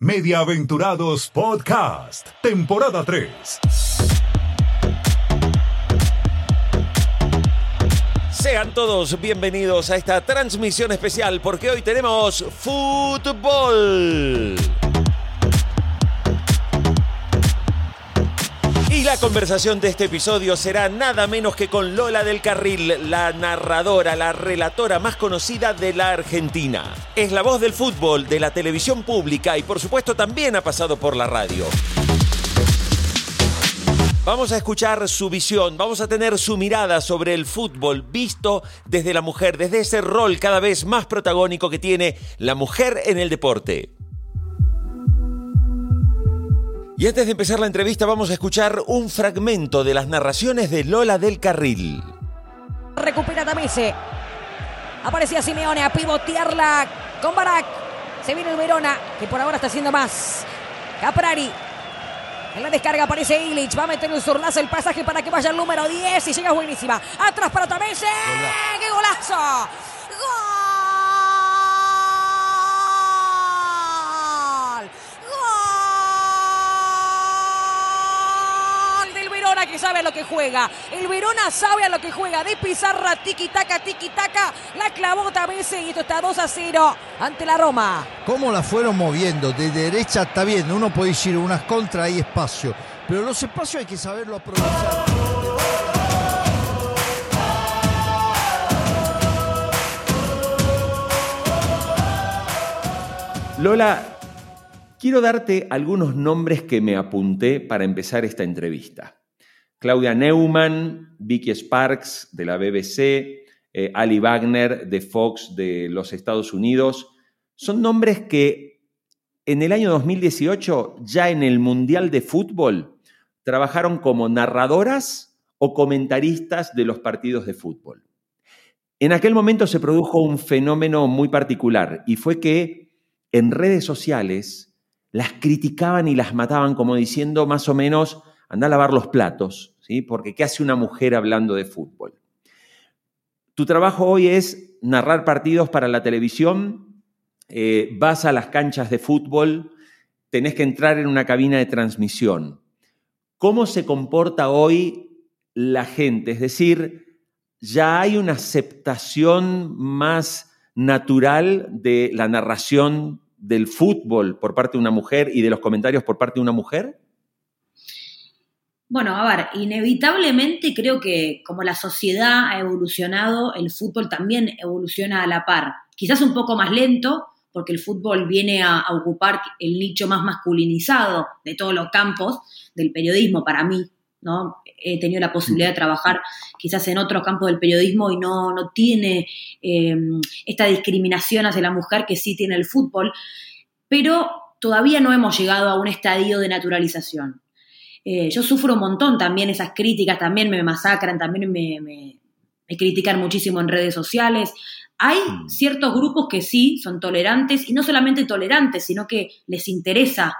Mediaventurados Podcast, temporada 3. Sean todos bienvenidos a esta transmisión especial porque hoy tenemos fútbol. La conversación de este episodio será nada menos que con Lola del Carril, la narradora, la relatora más conocida de la Argentina. Es la voz del fútbol, de la televisión pública y por supuesto también ha pasado por la radio. Vamos a escuchar su visión, vamos a tener su mirada sobre el fútbol visto desde la mujer, desde ese rol cada vez más protagónico que tiene la mujer en el deporte. Y antes de empezar la entrevista vamos a escuchar un fragmento de las narraciones de Lola del Carril. Recupera Tamese. Aparecía Simeone a pivotearla con Barak. Se viene el Verona, que por ahora está haciendo más. Caprari. En la descarga aparece Illich. Va a meter el zurlazo el pasaje para que vaya el número 10 y llega buenísima. Atrás para Tamese. ¡Qué golazo! Que sabe a lo que juega. El Verona sabe a lo que juega. De pizarra, tiki taka, tiki taka. La clavó Tamese y esto está 2 a 0 ante la Roma. ¿Cómo la fueron moviendo? De derecha está bien, uno puede ir unas contra, hay espacio. Pero los espacios hay que saberlo aprovechar. Lola, quiero darte algunos nombres que me apunté para empezar esta entrevista. Claudia Neumann, Vicky Sparks de la BBC, eh, Ali Wagner de Fox de los Estados Unidos. Son nombres que en el año 2018, ya en el Mundial de Fútbol, trabajaron como narradoras o comentaristas de los partidos de fútbol. En aquel momento se produjo un fenómeno muy particular y fue que en redes sociales las criticaban y las mataban como diciendo más o menos, anda a lavar los platos, ¿sí? Porque ¿qué hace una mujer hablando de fútbol? Tu trabajo hoy es narrar partidos para la televisión, eh, vas a las canchas de fútbol, tenés que entrar en una cabina de transmisión. ¿Cómo se comporta hoy la gente? Es decir, ya hay una aceptación más natural de la narración del fútbol por parte de una mujer y de los comentarios por parte de una mujer? Bueno, a ver, inevitablemente creo que como la sociedad ha evolucionado, el fútbol también evoluciona a la par. Quizás un poco más lento, porque el fútbol viene a, ocupar el nicho más masculinizado de todos los campos del periodismo para mí, ¿no? He tenido la posibilidad de trabajar quizás en otros campos del periodismo y no, no tiene em, esta discriminación hacia la mujer que sí tiene el fútbol, pero todavía no hemos llegado a un estadio de naturalización. Eh, yo sufro un montón también esas críticas, también me masacran, también me, critican muchísimo en redes sociales. Hay mm. ciertos grupos que sí son tolerantes y no solamente tolerantes, sino que les interesa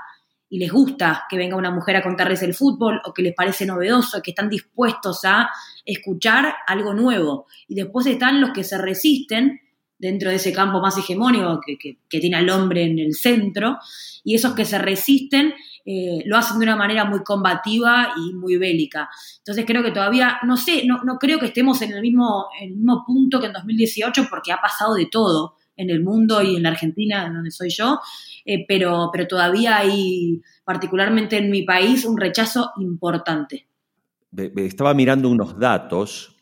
y les gusta que venga una mujer a contarles el fútbol o que les parece novedoso, que están dispuestos a escuchar algo nuevo. Y después están los que se resisten dentro de ese campo más hegemónico que, que tiene al hombre en el centro, y esos que se resisten eh, lo hacen de una manera muy combativa y muy bélica. Entonces creo que todavía, no sé, no, no creo que estemos en el, mismo, el mismo punto que en 2018 porque ha pasado de todo en el mundo y en la Argentina, donde soy yo, eh, pero, pero todavía hay, particularmente en mi país, un rechazo importante. Estaba mirando unos datos.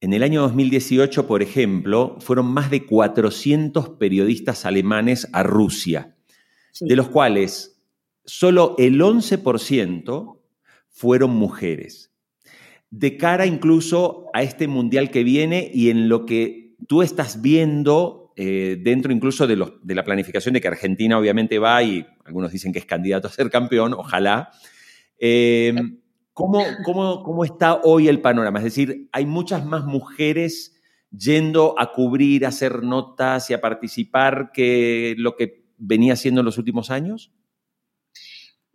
En el año 2018, por ejemplo, fueron más de 400 periodistas alemanes a Rusia, de los cuales solo el 11% fueron mujeres. De cara incluso a este mundial que viene y en lo que tú estás viendo eh, dentro incluso de, de, la planificación de que Argentina obviamente va y algunos dicen que es candidato a ser campeón, ojalá. Eh, ¿cómo, cómo, cómo está hoy el panorama? Es decir, hay muchas más mujeres yendo a cubrir, a hacer notas y a participar que lo que venía haciendo en los últimos años?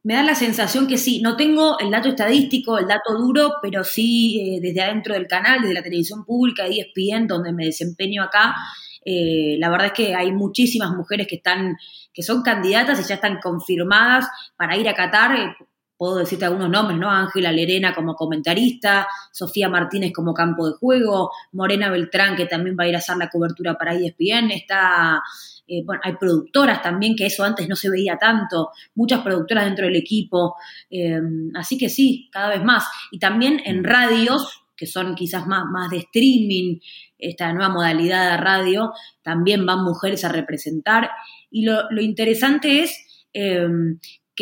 Me da la sensación que sí, no tengo el dato estadístico, el dato duro, pero sí eh, desde adentro del canal, desde la televisión pública, ESPN, donde me desempeño acá, Eh, la verdad es que hay muchísimas mujeres que están, que son candidatas y ya están confirmadas para ir a Qatar. Puedo decirte algunos nombres, ¿no? Ángela Lerena como comentarista, Sofía Martínez como campo de juego, Morena Beltrán que también va a ir a hacer la cobertura para ESPN, está, eh, bueno, hay productoras también, que eso antes no se veía tanto, muchas productoras dentro del equipo, eh, así que sí, cada vez más. Y también en radios, que son quizás más, más de streaming, esta nueva modalidad de radio, también van mujeres a representar. Y lo, lo interesante es eh,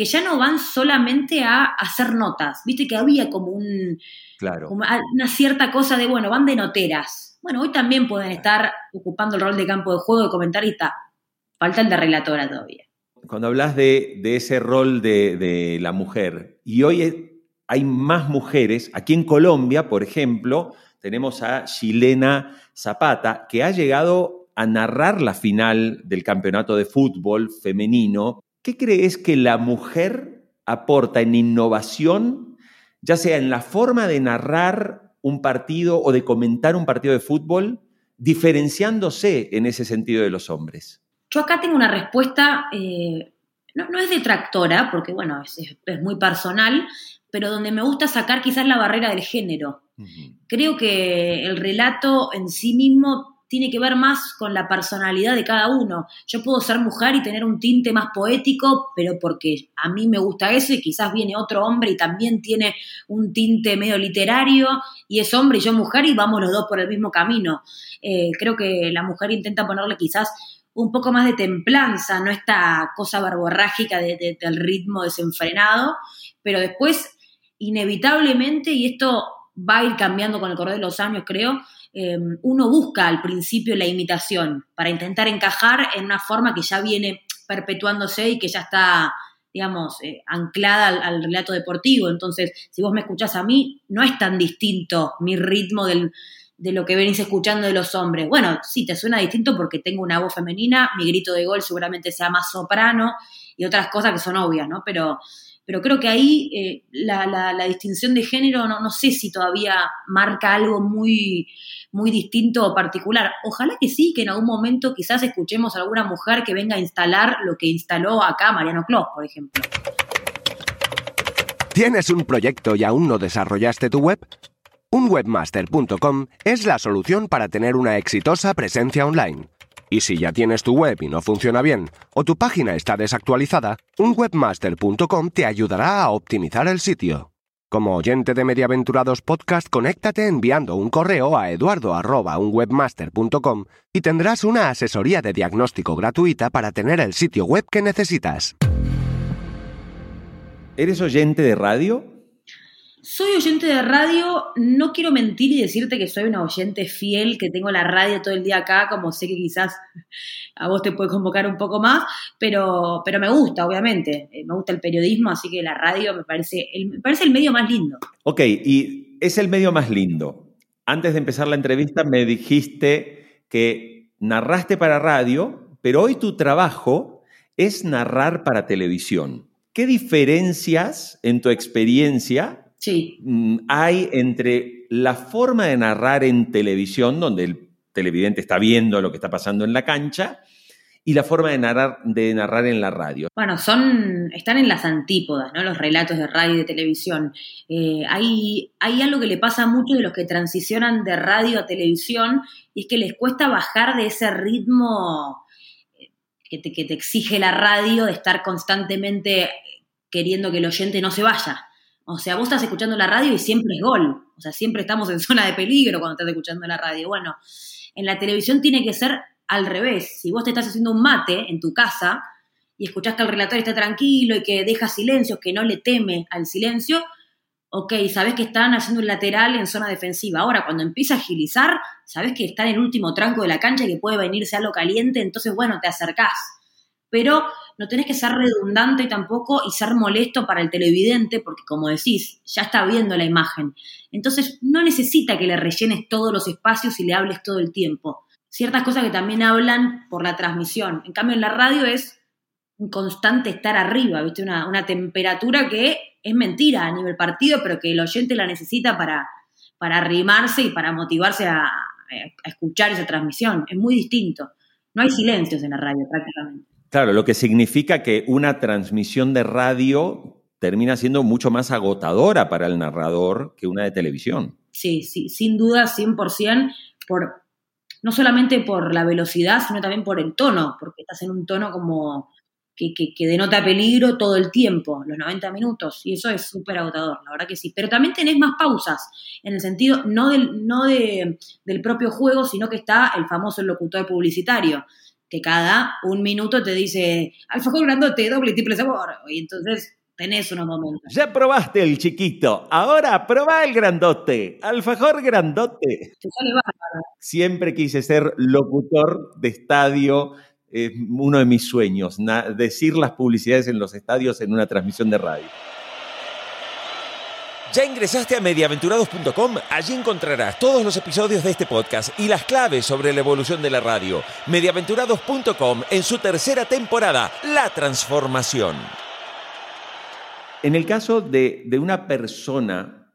que ya no van solamente a hacer notas. Viste que había como un Claro. como una cierta cosa de, bueno, van de noteras. Bueno, hoy también pueden estar ocupando el rol de campo de juego de comentarista. Falta el de relatora todavía. Cuando hablas de, de ese rol de, de la mujer, y hoy hay más mujeres, aquí en Colombia, por ejemplo, tenemos a Chilena Zapata, que ha llegado a narrar la final del campeonato de fútbol femenino. ¿Qué crees que la mujer aporta en innovación, ya sea en la forma de narrar un partido o de comentar un partido de fútbol, diferenciándose en ese sentido de los hombres? Yo acá tengo una respuesta, eh, no, no es detractora, porque bueno, es, es- es muy personal, pero donde me gusta sacar quizás la barrera del género. Creo que el relato en sí mismo tiene que ver más con la personalidad de cada uno. Yo puedo ser mujer y tener un tinte más poético, pero porque a mí me gusta eso y quizás viene otro hombre y también tiene un tinte medio literario y es hombre y yo mujer y vamos los dos por el mismo camino. Eh, creo que la mujer intenta ponerle quizás un poco más de templanza, no esta cosa verborrágica de- de- del ritmo desenfrenado, pero después, inevitablemente, y esto va a ir cambiando con el correr de los años, creo, eh, uno busca al principio la imitación para intentar encajar en una forma que ya viene perpetuándose y que ya está, digamos, eh, anclada al, al relato deportivo. Entonces, si vos me escuchás a mí, no es tan distinto mi ritmo del, de lo que venís escuchando de los hombres. Bueno, sí, te suena distinto porque tengo una voz femenina, mi grito de gol seguramente sea más soprano y otras cosas que son obvias, ¿no? Pero, pero creo que ahí eh, la, distinción de género no, no sé si todavía marca algo muy, muy distinto o particular. Ojalá que sí, que en algún momento quizás escuchemos a alguna mujer que venga a instalar lo que instaló acá Mariano Clos, por ejemplo. ¿Tienes un proyecto y aún no desarrollaste tu web? Un webmaster.com es la solución para tener una exitosa presencia online. Y si ya tienes tu web y no funciona bien, o tu página está desactualizada, un webmaster.com te ayudará a optimizar el sitio. Como oyente de Mediaventurados Podcast, conéctate enviando un correo a eduardo.unwebmaster.com y tendrás una asesoría de diagnóstico gratuita para tener el sitio web que necesitas. ¿Eres oyente de radio? Soy oyente de radio, no quiero mentir y decirte que soy una oyente fiel, que tengo la radio todo el día acá, como sé que quizás a vos te puede convocar un poco más, pero, pero me gusta, obviamente. Eh, Me gusta el periodismo, así que la radio me parece el, me parece el medio más lindo. Ok, y es el medio más lindo. Antes de empezar la entrevista me dijiste que narraste para radio, pero hoy tu trabajo es narrar para televisión. ¿Qué diferencias en tu experiencia Sí. mm, hay entre la forma de narrar en televisión, donde el televidente está viendo lo que está pasando en la cancha, y la forma de narrar, de narrar en la radio? Bueno, son, están en las antípodas, ¿no? Los relatos de radio y de televisión. Eh, hay, hay algo que le pasa a muchos de los que transicionan de radio a televisión, y es que les cuesta bajar de ese ritmo eh, que te, que te exige la radio de estar constantemente queriendo que el oyente no se vaya. O sea, vos estás escuchando la radio y siempre es gol. O sea, siempre estamos en zona de peligro cuando estás escuchando la radio. Bueno, en la televisión tiene que ser al revés. Si vos te estás haciendo un mate en tu casa y escuchás que el relator está tranquilo y que deja silencios, que no le teme al silencio, ok, sabés que están haciendo un lateral en zona defensiva. Ahora, cuando empieza a agilizar, sabés que está en el último tranco de la cancha y que puede venirse algo caliente, entonces, bueno, te acercás. Pero no tenés que ser redundante tampoco y ser molesto para el televidente, porque como decís, ya está viendo la imagen. Entonces, no necesita que le rellenes todos los espacios y le hables todo el tiempo. Ciertas cosas que también hablan por la transmisión. En cambio, en la radio es un constante estar arriba, ¿viste? Una, una temperatura que es mentira a nivel partido, pero que el oyente la necesita para, para arrimarse y para motivarse a, a escuchar esa transmisión. Es muy distinto. No hay silencios en la radio prácticamente. Claro, lo que significa que una transmisión de radio termina siendo mucho más agotadora para el narrador que una de televisión. Sí, sí, sin duda, 100%, por, no solamente por la velocidad, sino también por el tono, porque estás en un tono como que, que, denota peligro todo el tiempo, los 90 minutos, y eso es súper agotador, la verdad que sí. Pero también tenés más pausas, en el sentido no, del, no de, del propio juego, sino que está el famoso locutor publicitario, que cada un minuto te dice, alfajor grandote, doble y triple sabor, y entonces tenés unos momentos. Ya probaste el chiquito, ahora probá el grandote, alfajor grandote. Te sale bárbaro. Siempre quise ser locutor de estadio, es uno de mis sueños, decir las publicidades en los estadios en una transmisión de radio. ¿Ya ingresaste a mediaventurados.com? Allí encontrarás todos los episodios de este podcast y las claves sobre la evolución de la radio. Mediaventurados.com en su tercera temporada, La Transformación. En el caso de, una persona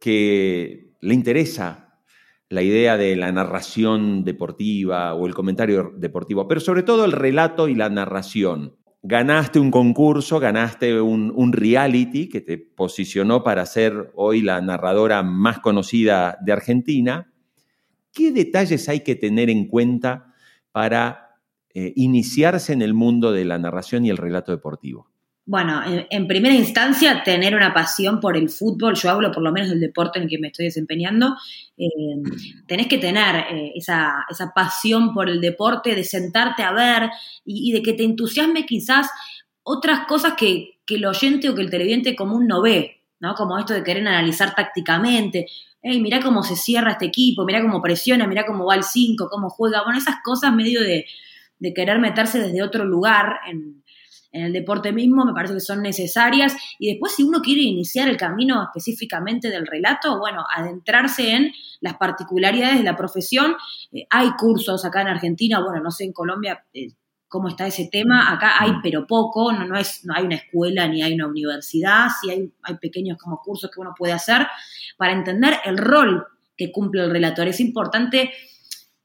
que le interesa la idea de la narración deportiva o el comentario deportivo, pero sobre todo el relato y la narración. Ganaste un concurso, ganaste un, reality que te posicionó para ser hoy la narradora más conocida de Argentina. ¿Qué detalles hay que tener en cuenta para eh, iniciarse en el mundo de la narración y el relato deportivo? Bueno, en, primera instancia, tener una pasión por el fútbol, yo hablo por lo menos del deporte en el que me estoy desempeñando, eh, tenés que tener eh, esa, esa, pasión por el deporte, de sentarte a ver y, de que te entusiasme quizás otras cosas que, que, el oyente o que el televidente común no ve, ¿no? Como esto de querer analizar tácticamente, hey, mirá cómo se cierra este equipo, mirá cómo presiona, mirá cómo va el 5, cómo juega, bueno, esas cosas medio de, de querer meterse desde otro lugar en en el deporte mismo, me parece que son necesarias. Y después, si uno quiere iniciar el camino específicamente del relato, bueno, adentrarse en las particularidades de la profesión. Eh, hay cursos acá en Argentina, bueno, no sé en Colombia eh, cómo está ese tema. Acá hay, pero poco, no, no, es, no hay una escuela ni hay una universidad, sí hay, hay pequeños como cursos que uno puede hacer para entender el rol que cumple el relator. Es importante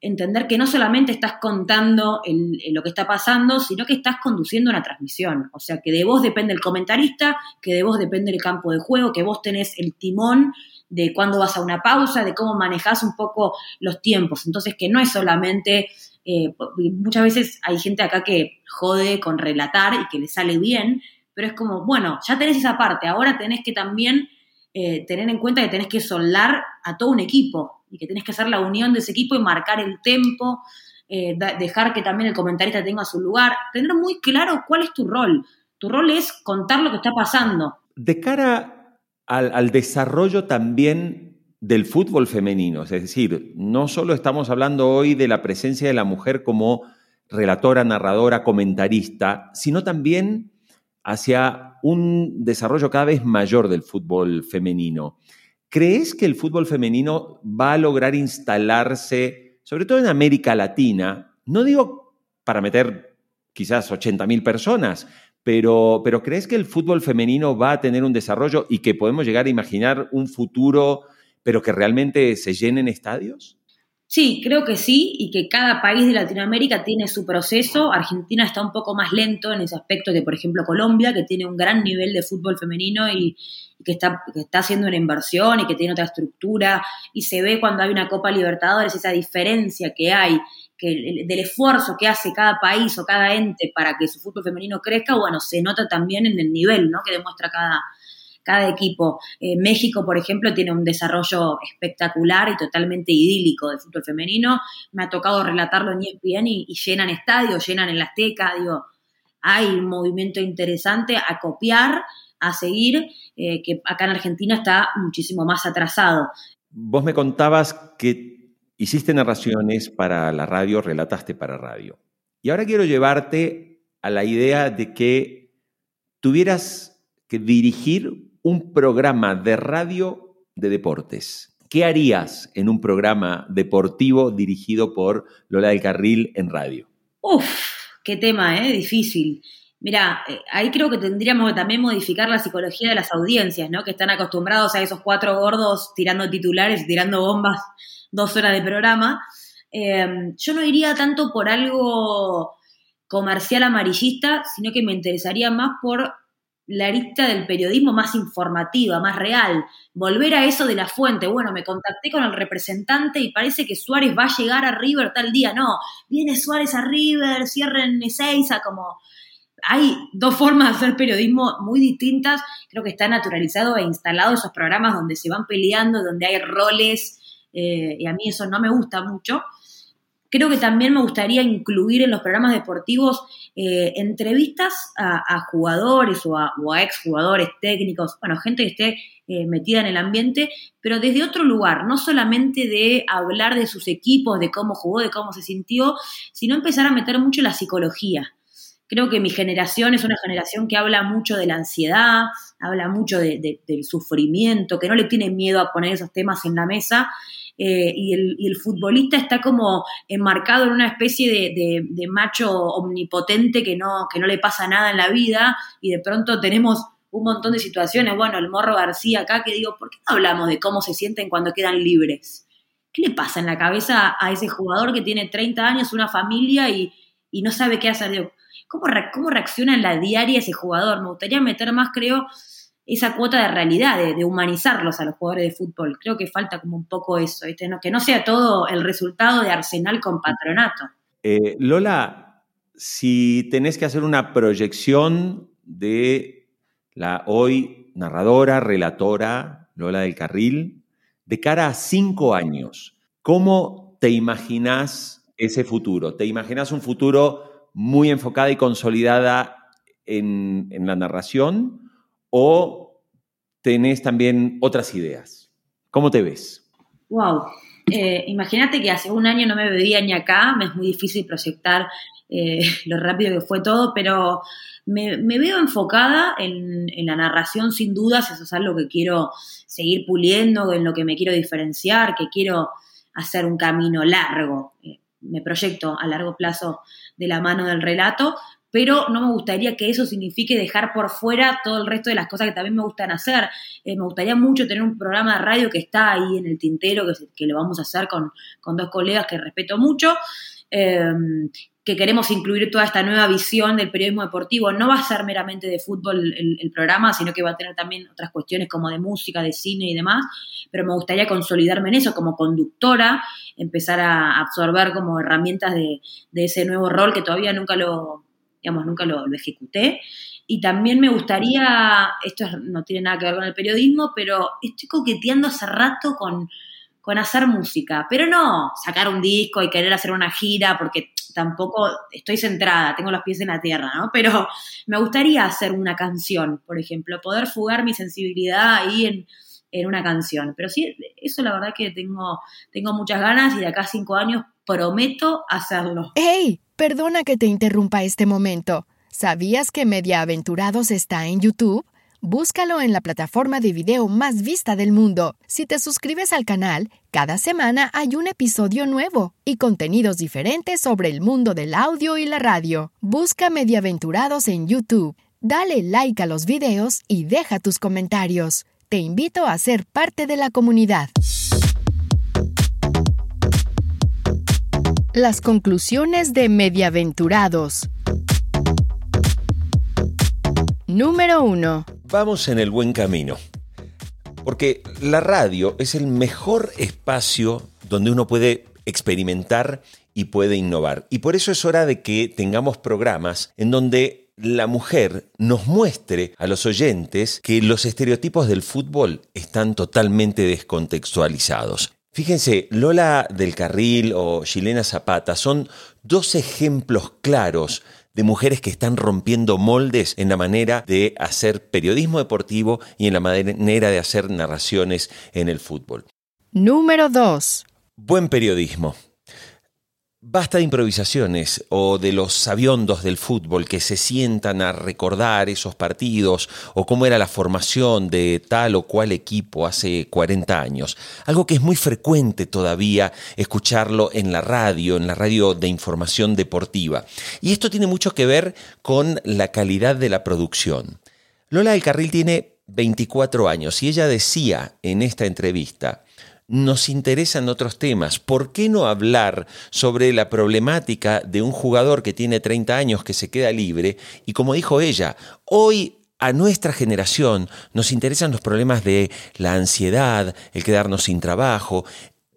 entender que no solamente estás contando lo que está pasando, sino que estás conduciendo una transmisión. O sea, que de vos depende el comentarista, que de vos depende el campo de juego, que vos tenés el timón de cuándo vas a una pausa, de cómo manejás un poco los tiempos. Entonces, que no es solamente... Eh, muchas veces hay gente acá que jode con relatar y que le sale bien, pero es como, bueno, ya tenés esa parte, ahora tenés que también eh, tener en cuenta que tenés que soldar a todo un equipo y que tenés que hacer la unión de ese equipo y marcar el tempo, eh, dejar que también el comentarista tenga su lugar, tener muy claro cuál es tu rol. Tu rol es contar lo que está pasando. De cara al, desarrollo también del fútbol femenino, es decir, no solo estamos hablando hoy de la presencia de la mujer como relatora, narradora, comentarista, sino también hacia un desarrollo cada vez mayor del fútbol femenino. ¿Crees que el fútbol femenino va a lograr instalarse, sobre todo en América Latina? No digo para meter quizás 80 mil personas, pero, pero ¿crees que el fútbol femenino va a tener un desarrollo y que podemos llegar a imaginar un futuro, pero que realmente se llenen estadios? Sí, creo que sí, y que cada país de Latinoamérica tiene su proceso. Argentina está un poco más lento en ese aspecto que, por ejemplo, Colombia, que tiene un gran nivel de fútbol femenino y, que, está, que está haciendo una inversión y que tiene otra estructura. Y se ve cuando hay una Copa Libertadores esa diferencia que hay que del esfuerzo que hace cada país o cada ente para que su fútbol femenino crezca, bueno, se nota también en el nivel ¿no? que demuestra cada, cada equipo. Eh, México, por ejemplo, tiene un desarrollo espectacular y totalmente idílico del fútbol femenino. Me ha tocado relatarlo en ESPN y, llenan estadios, llenan el Azteca, digo, hay un movimiento interesante a copiar, a seguir, eh, que acá en Argentina está muchísimo más atrasado. Vos me contabas que hiciste narraciones para la radio, relataste para radio. Y ahora quiero llevarte a la idea de que tuvieras que dirigir un programa de radio de deportes. ¿Qué harías en un programa deportivo dirigido por Lola del Carril en radio? Uf, qué tema, ¿eh? Difícil. Mira, eh, ahí creo que tendríamos que también modificar la psicología de las audiencias, ¿no? Que están acostumbrados a esos cuatro gordos tirando titulares tirando bombas dos horas de programa. Eh, yo no iría tanto por algo comercial amarillista, sino que me interesaría más por la arista del periodismo más informativa, más real, volver a eso de la fuente. Bueno, me contacté con el representante y parece que Suárez va a llegar a River tal día. No, viene Suárez a River, cierren Ezeiza, como hay dos formas de hacer periodismo muy distintas. Creo que está naturalizado e instalado esos programas donde se van peleando, donde hay roles, eh, y a mí eso no me gusta mucho. Creo que también me gustaría incluir en los programas deportivos eh, entrevistas a, jugadores o a, o exjugadores técnicos, bueno, gente que esté eh, metida en el ambiente, pero desde otro lugar, no solamente de hablar de sus equipos, de cómo jugó, de cómo se sintió, sino empezar a meter mucho la psicología. Creo que mi generación es una generación que habla mucho de la ansiedad, habla mucho del sufrimiento, que no le tiene miedo a poner esos temas en la mesa. Eh, y, el, futbolista está como enmarcado en una especie de, macho omnipotente que no, que no le pasa nada en la vida y de pronto tenemos un montón de situaciones. Bueno, el Morro García acá que digo, ¿por qué no hablamos de cómo se sienten cuando quedan libres? ¿Qué le pasa en la cabeza a ese jugador que tiene 30 años, una familia y, y no sabe qué hacer? ¿Cómo, reacciona en la diaria ese jugador? Me gustaría meter más, creo, esa cuota de realidad, de, humanizarlos a los jugadores de fútbol. Creo que falta como un poco eso, que no sea todo el resultado de Arsenal con patronato. Eh, Lola, si tenés que hacer una proyección de la hoy narradora, relatora Lola del Carril, de cara a cinco años, ¿cómo te imaginas ese futuro? ¿Te imaginas un futuro muy enfocada y consolidada en, la narración o tenés también otras ideas? ¿Cómo te ves? Wow. Eh, imagínate que hace un año no me veía ni acá, me es muy difícil proyectar eh, lo rápido que fue todo, pero me, veo enfocada en, la narración sin dudas, eso es algo que quiero seguir puliendo, en lo que me quiero diferenciar, que quiero hacer un camino largo. Eh, me proyecto a largo plazo de la mano del relato, pero no me gustaría que eso signifique dejar por fuera todo el resto de las cosas que también me gustan hacer. Eh, me gustaría mucho tener un programa de radio que está ahí en el tintero, que, lo vamos a hacer con, dos colegas que respeto mucho. Eh, que queremos incluir toda esta nueva visión del periodismo deportivo. No va a ser meramente de fútbol el, programa, sino que va a tener también otras cuestiones como de música, de cine y demás, pero me gustaría consolidarme en eso como conductora, empezar a absorber como herramientas de, ese nuevo rol que todavía nunca lo, digamos, nunca lo, ejecuté. Y también me gustaría, esto no tiene nada que ver con el periodismo, pero estoy coqueteando hace rato con, con hacer música, pero no sacar un disco y querer hacer una gira, porque tampoco estoy centrada, tengo los pies en la tierra, ¿no? Pero me gustaría hacer una canción, por ejemplo, poder fugar mi sensibilidad ahí en, una canción. Pero sí, eso la verdad que tengo, tengo muchas ganas y de acá a cinco años prometo hacerlo. ¡Hey! Perdona que te interrumpa este momento. ¿Sabías que Mediaaventurados está en YouTube? Búscalo en la plataforma de video más vista del mundo. Si te suscribes al canal, cada semana hay un episodio nuevo y contenidos diferentes sobre el mundo del audio y la radio. Busca Mediaventurados en YouTube. Dale like a los videos y deja tus comentarios. Te invito a ser parte de la comunidad. Las conclusiones de Mediaventurados. Número 1 vamos en el buen camino. Porque la radio es el mejor espacio donde uno puede experimentar y puede innovar. Y por eso es hora de que tengamos programas en donde la mujer nos muestre a los oyentes que los estereotipos del fútbol están totalmente descontextualizados. Fíjense, Lola del Carril o Chilena Zapata son dos ejemplos claros de mujeres que están rompiendo moldes en la manera de hacer periodismo deportivo y en la manera de hacer narraciones en el fútbol. Número 2. Buen periodismo. Basta de improvisaciones o de los sabiondos del fútbol que se sientan a recordar esos partidos o cómo era la formación de tal o cual equipo hace 40 años. Algo que es muy frecuente todavía escucharlo en la radio, en la radio de información deportiva. Y esto tiene mucho que ver con la calidad de la producción. Lola del Carril tiene 24 años y ella decía en esta entrevista, nos interesan otros temas. ¿Por qué no hablar sobre la problemática de un jugador que tiene 30 años que se queda libre? Y como dijo ella, hoy a nuestra generación nos interesan los problemas de la ansiedad, el quedarnos sin trabajo.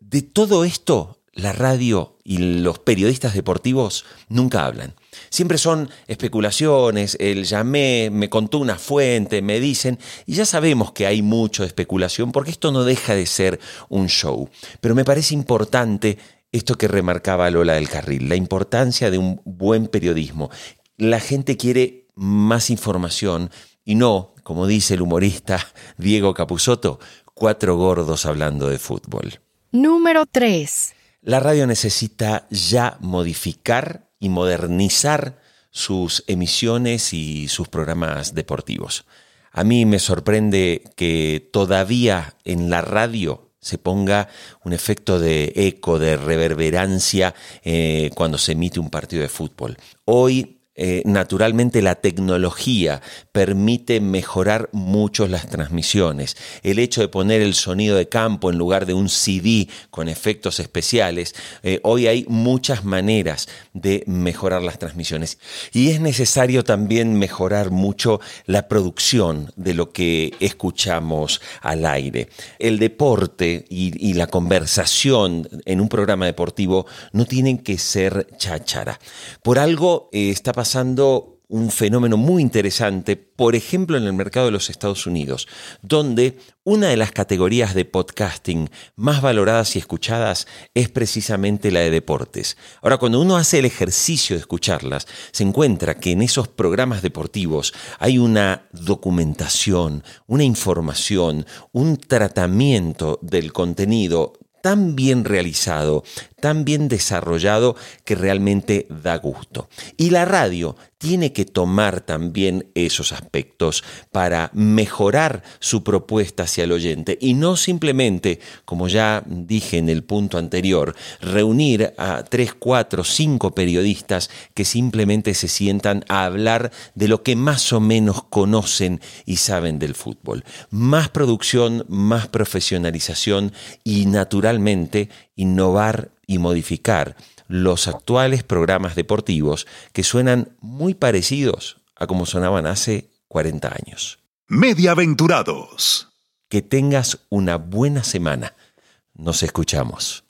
De todo esto, la radio y los periodistas deportivos nunca hablan. Siempre son especulaciones, el llamé, me contó una fuente, me dicen, y ya sabemos que hay mucho especulación porque esto no deja de ser un show. Pero me parece importante esto que remarcaba Lola del Carril, la importancia de un buen periodismo. La gente quiere más información y no, como dice el humorista Diego Capusotto, cuatro gordos hablando de fútbol. Número 3. La radio necesita ya modificar y modernizar sus emisiones y sus programas deportivos. A mí me sorprende que todavía en la radio se ponga un efecto de eco, de reverberancia eh, cuando se emite un partido de fútbol. Hoy eh, naturalmente la tecnología permite mejorar mucho las transmisiones. El hecho de poner el sonido de campo en lugar de un CD con efectos especiales, eh, hoy hay muchas maneras de mejorar las transmisiones. Y es necesario también mejorar mucho la producción de lo que escuchamos al aire. El deporte y, la conversación en un programa deportivo no tienen que ser cháchara. Por algo eh, está pasando pasando un fenómeno muy interesante, por ejemplo en el mercado de los Estados Unidos, donde una de las categorías de podcasting más valoradas y escuchadas es precisamente la de deportes. Ahora, cuando uno hace el ejercicio de escucharlas, se encuentra que en esos programas deportivos hay una documentación, una información, un tratamiento del contenido tan bien realizado, tan bien desarrollado que realmente da gusto. Y la radio tiene que tomar también esos aspectos para mejorar su propuesta hacia el oyente y no simplemente, como ya dije en el punto anterior, reunir a tres, cuatro, cinco periodistas que simplemente se sientan a hablar de lo que más o menos conocen y saben del fútbol. Más producción, más profesionalización y naturalmente innovar y modificar los actuales programas deportivos que suenan muy parecidos a como sonaban hace 40 años. Mediaventurados. Que tengas una buena semana. Nos escuchamos.